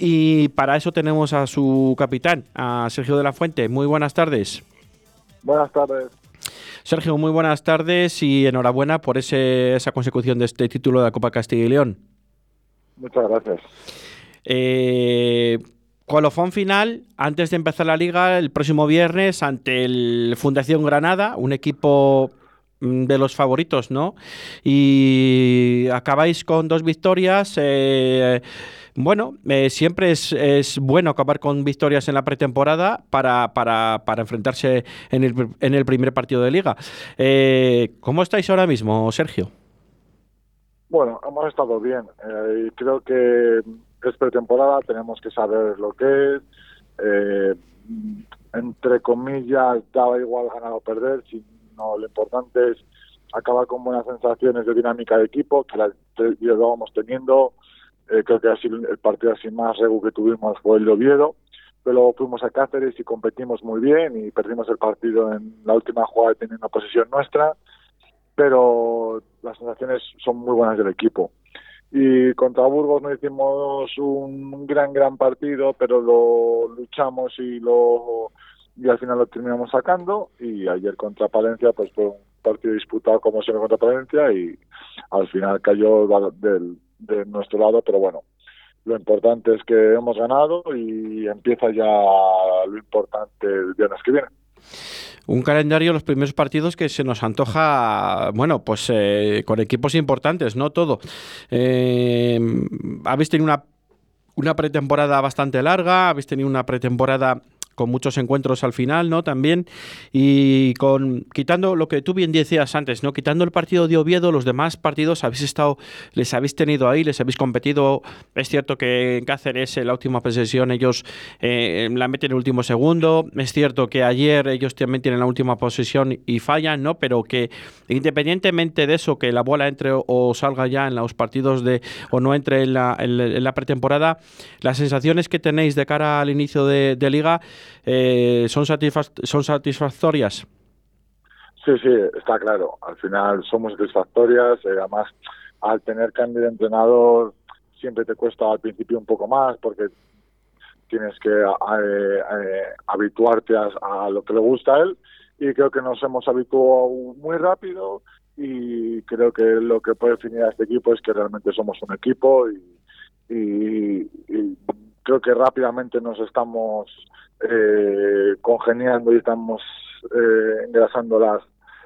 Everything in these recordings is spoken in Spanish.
y para eso tenemos a su capitán, a Sergio de la Fuente. Muy buenas tardes. Buenas tardes. Sergio, muy buenas tardes y enhorabuena por ese, esa consecución de este título de la Copa Castilla y León. Muchas gracias. Eh, colofón final, antes de empezar la liga, el próximo viernes ante el Fundación Granada, un equipo mm, de los favoritos, ¿no? Y acabáis con dos victorias. Eh, bueno, eh, siempre es, es, bueno acabar con victorias en la pretemporada para, para, para enfrentarse en el, en el, primer partido de liga. Eh, ¿Cómo estáis ahora mismo, Sergio? Bueno, hemos estado bien. Eh, creo que es pretemporada, tenemos que saber lo que es. Eh, entre comillas, daba igual ganar o perder, sino lo importante es acabar con buenas sensaciones de dinámica de equipo, que las llevábamos teniendo. Eh, creo que así el partido así más regu que tuvimos fue el de Oviedo, pero luego fuimos a Cáceres y competimos muy bien y perdimos el partido en la última jugada teniendo una posición nuestra, pero las sensaciones son muy buenas del equipo. Y contra Burgos no hicimos un gran, gran partido, pero lo luchamos y lo y al final lo terminamos sacando. Y ayer contra Palencia, pues fue un partido disputado como siempre contra Palencia y al final cayó del, de nuestro lado, pero bueno, lo importante es que hemos ganado y empieza ya lo importante el viernes que viene. Un calendario, los primeros partidos que se nos antoja, bueno, pues eh, con equipos importantes, ¿no? Todo. Eh, habéis tenido una, una pretemporada bastante larga, habéis tenido una pretemporada con muchos encuentros al final, ¿no? También. Y con quitando lo que tú bien decías antes, ¿no? Quitando el partido de Oviedo, los demás partidos habéis estado, les habéis tenido ahí, les habéis competido. Es cierto que en Cáceres, en la última posesión, ellos eh, la meten en el último segundo. Es cierto que ayer ellos también tienen la última posesión y fallan, ¿no? Pero que independientemente de eso, que la bola entre o, salga ya en los partidos de o no entre en la, pretemporada, las sensaciones que tenéis de cara al inicio de liga eh, ¿son, ¿son satisfactorias? Sí, sí, está claro. Al final somos satisfactorias. Eh, además, al tener cambio de entrenador, siempre te cuesta al principio un poco más porque tienes que eh, eh, habituarte a, lo que le gusta a él. Y creo que nos hemos habituado muy rápido. Y creo que lo que puede definir a este equipo es que realmente somos un equipo. Y creo que rápidamente nos estamos eh, congeniando y estamos eh, engrasando las,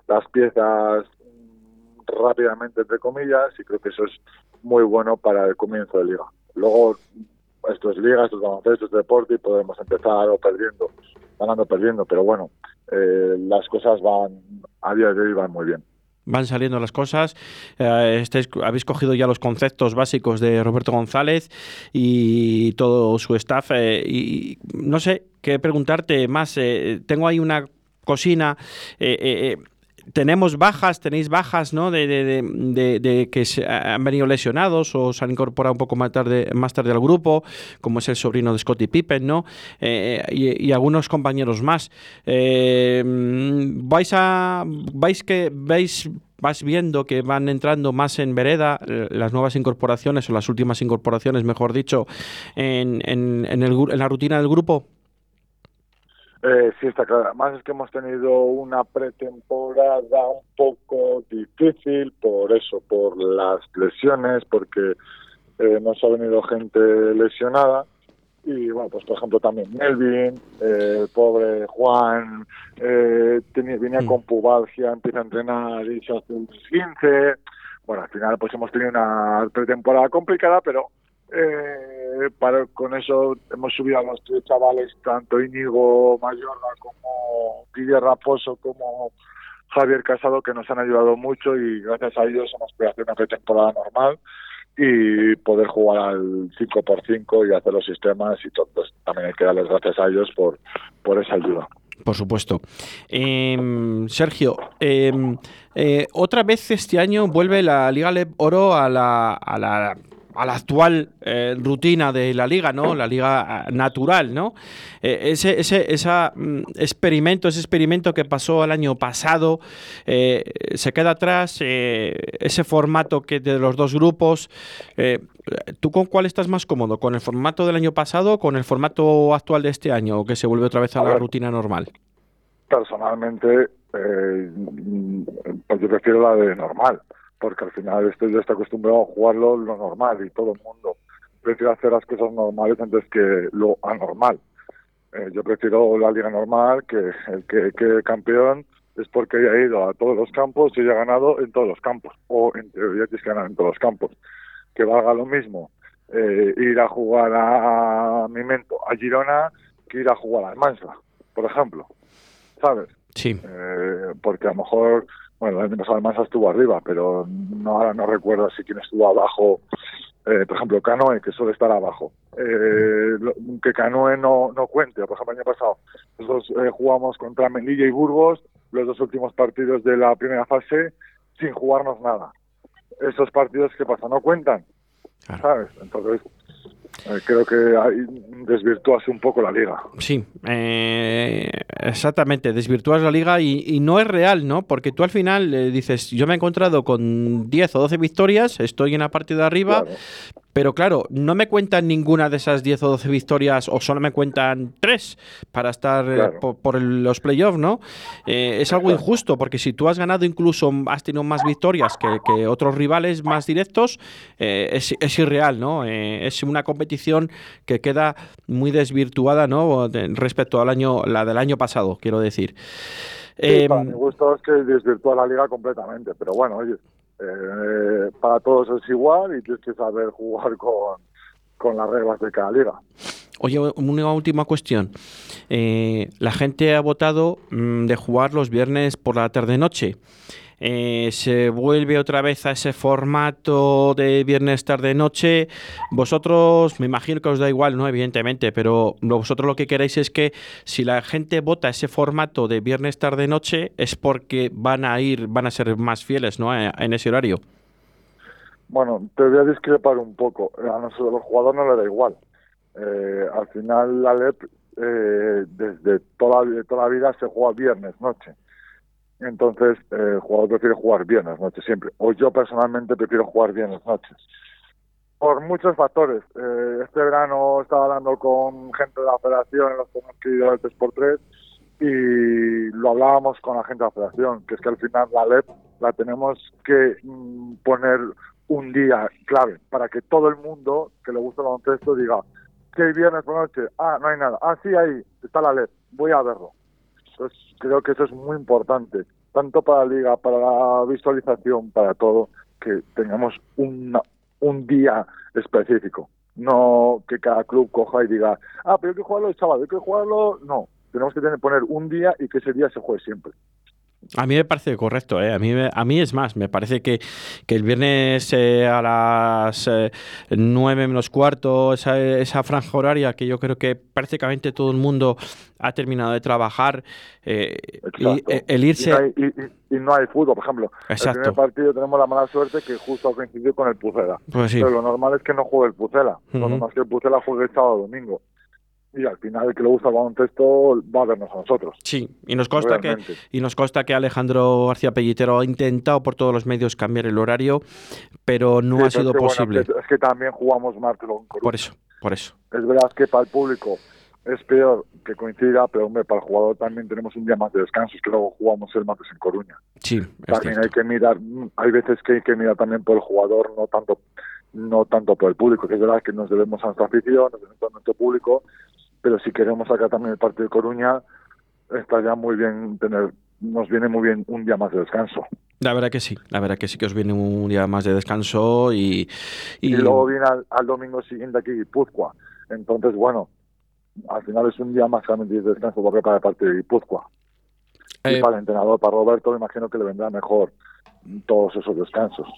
las piezas rápidamente, entre comillas, y creo que eso es muy bueno para el comienzo de liga. Luego, esto es liga, esto es baloncesto, esto es deporte y podemos empezar o perdiendo, ganando perdiendo, pero bueno, eh, las cosas van, a día de hoy van muy bien van saliendo las cosas. Eh, habéis cogido ya los conceptos básicos de Roberto González y todo su staff. Eh, y no sé qué preguntarte más. Eh, tengo ahí una cocina. Eh, tenemos bajas, tenéis bajas, ¿no? De, que se han venido lesionados o se han incorporado un poco más tarde, más tarde al grupo, como es el sobrino de Scottie Pippen, ¿no? Eh, y, algunos compañeros más. Eh, vais a, vais que veis vas viendo que van entrando más en vereda las nuevas incorporaciones o las últimas incorporaciones, mejor dicho, en, en, en, el, en la rutina del grupo. Eh, sí, está claro. Además es que hemos tenido una pretemporada un poco difícil por eso, por las lesiones, porque eh, nos ha venido gente lesionada. Y bueno, pues por ejemplo también Melvin, eh, el pobre Juan, eh, tenía, venía mm. con pubalgia, empieza a entrenar y se hace un 15. Bueno, al final pues hemos tenido una pretemporada complicada, pero eh, para, con eso hemos subido a los tres chavales, tanto Íñigo Mayorga como Guillermo Raposo como Javier Casado, que nos han ayudado mucho y gracias a ellos hemos podido hacer una pretemporada normal y poder jugar al 5x5 y hacer los sistemas y todo. Pues, también hay que darles gracias a ellos por, por esa ayuda. Por supuesto. Eh, Sergio, eh, eh, otra vez este año vuelve la Liga Leb Oro a la, a la a la actual eh, rutina de la liga, ¿no? La liga eh, natural, ¿no? Eh, ese, ese esa, mm, experimento, ese experimento que pasó el año pasado, se queda atrás, ese formato que de los dos grupos, ¿tú con cuál estás más cómodo? ¿Con el formato del año pasado o con el formato actual de este año, o que se vuelve otra vez a, la rutina normal? Personalmente, pues yo prefiero la de normal porque al final estoy ya está acostumbrado a jugarlo lo normal y todo el mundo prefiere hacer las cosas normales antes que lo anormal. Eh, yo prefiero la liga normal, que el que quede campeón es porque haya ido a todos los campos y haya ganado en todos los campos, o en teoría tienes que ganar en todos los campos. Que valga lo mismo eh, ir a jugar a, Mimento, a Girona, que ir a jugar a Almansa, por ejemplo. ¿Sabes? Sí. Eh, porque a lo mejor bueno, el año pasado Almansa estuvo arriba, pero no, ahora no recuerdo si quién estuvo abajo. Eh, por ejemplo, Canoe, que suele estar abajo. Eh, que Canoe no, no cuente. Por ejemplo, el año pasado nosotros eh, jugamos contra Melilla y Burgos los dos últimos partidos de la primera fase sin jugarnos nada. Esos partidos, ¿qué pasa? No cuentan. ¿Sabes? Entonces, eh, creo que ahí desvirtúas un poco la liga. Sí, eh, exactamente, desvirtúas la liga y, no es real, ¿no? Porque tú al final eh, dices, yo me he encontrado con 10 o 12 victorias, estoy en la parte de arriba, pero claro, no me cuentan ninguna de esas 10 o 12 victorias o solo me cuentan 3 para estar eh, por, los playoffs, ¿no? Eh, es algo injusto porque si tú has ganado incluso, has tenido más victorias que, otros rivales más directos, eh, es, irreal, ¿no? es una competición que queda muy desvirtuada, ¿no? respecto al año, la del año pasado, quiero decir. Para em, mi gusto es que desvirtúa la liga completamente, pero bueno, oye, eh, para todos es igual y tienes que saber jugar con, las reglas de cada liga. Oye, una última cuestión. Eh, la gente ha votado mm, de jugar los viernes por la tarde-noche. Eh, se vuelve otra vez a ese formato de viernes tarde noche. Vosotros, me imagino que os da igual, ¿no? Evidentemente, pero vosotros lo que queréis es que si la gente vota ese formato de viernes tarde noche es porque van a ir, van a ser más fieles, ¿no? En ese horario. Bueno, te voy a discrepar un poco. A nosotros los jugadores no le da igual. Eh, al final la LEP eh, desde toda, toda la vida se juega viernes noche. Entonces, eh, el jugador prefiere jugar viernes noches siempre. O yo personalmente prefiero jugar viernes noches. Por muchos factores. Eh, este verano estaba hablando con gente de la federación en los que ido del 3x3 y lo hablábamos con la gente de la federación, que es que al final la LEP la tenemos que mm, poner un día clave para que todo el mundo que le gusta el baloncesto diga que hay viernes por noche, ah, no hay nada, ah, sí, ahí está la LEP, voy a verlo entonces, creo que eso es muy importante, tanto para la liga, para la visualización, para todo, que tengamos un día específico. No que cada club coja y diga, ah, pero hay que jugarlo el sábado, hay que jugarlo. No, tenemos que poner un día y que ese día se juegue siempre. A mí me parece correcto, ¿eh? a, mí, a mí es más, me parece que, que el viernes eh, a las eh, 9 menos cuarto, esa, esa, franja horaria que yo creo que prácticamente todo el mundo ha terminado de trabajar, eh, y, eh, el irse... Y no, hay, fútbol, por ejemplo. Exacto. El primer partido tenemos la mala suerte que justo ha coincidido con el Pucela. Pues Pero lo normal es que no juegue el Pucela, lo normal es que el Pucela juegue el sábado domingo y al final el que le gusta el baloncesto va a vernos a nosotros. Sí, y nos consta que y nos consta que Alejandro García Pellitero ha intentado por todos los medios cambiar el horario, pero no ha sido posible. es, que, también jugamos martes Por eso, por eso. Es verdad que para el público es peor que coincida, pero hombre, para el jugador también tenemos un día más de descanso, es que luego jugamos el martes en Coruña. Sí, también hay que mirar, hay veces que hay que mirar también por el jugador, no tanto no tanto por el público, que es verdad que nos debemos a nuestra afición, nos debemos a nuestro público, pero si queremos sacar también el partido de Coruña, está ya muy bien tener, nos viene muy bien un día más de descanso. La verdad que sí, la verdad que sí que os viene un día más de descanso y... Y, luego viene al, domingo siguiente aquí Guipúzcoa. Entonces, bueno, al final es un día más de descanso para el partido de Guipúzcoa. y eh, para el entrenador, para Roberto, me imagino que le vendrá mejor todos esos descansos.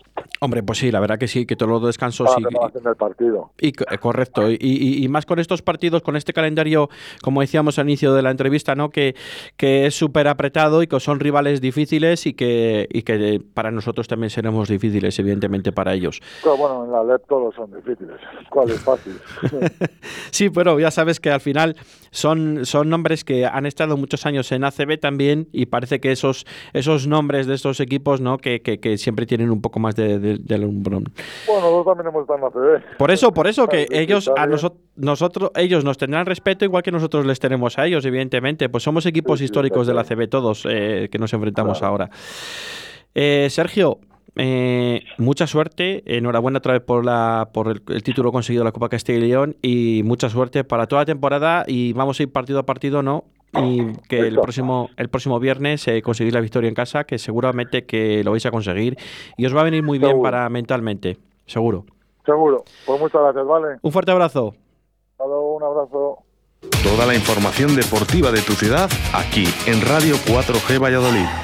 Hombre, pues sí, la verdad que sí, que todos los descansos del partido. Y, eh, correcto, y, más con estos partidos, con este calendario, como decíamos al inicio de la entrevista, ¿no? Que, que es súper apretado y que son rivales difíciles y que, y que para nosotros también seremos difíciles, evidentemente, para ellos. Pero bueno, en la LEP todos son difíciles. ¿Cuál es fácil? sí, pero ya sabes que al final son, son nombres que han estado muchos años en ACB también y parece que esos, esos nombres de estos equipos, ¿no? Que, que, siempre tienen un poco más de del, Bueno, nosotros también hemos estado en Por eso, por eso que ellos a nosotros ellos nos tendrán respeto igual que nosotros les tenemos a ellos, evidentemente. Pues somos equipos históricos de la CB todos eh, que nos enfrentamos ahora. Eh, Sergio, eh, mucha suerte, enhorabuena otra vez por, la, por el, título conseguido de la Copa Castilla y León y mucha suerte para toda la temporada y vamos a ir partido a partido, ¿no? Y que el próximo el próximo viernes eh, conseguís la victoria en casa, que seguramente que lo vais a conseguir y os va a venir muy bien para mentalmente, seguro. Seguro. Pues muchas gracias, ¿vale? Un fuerte abrazo. un abrazo. Toda la información deportiva de tu ciudad aquí en Radio 4G Valladolid.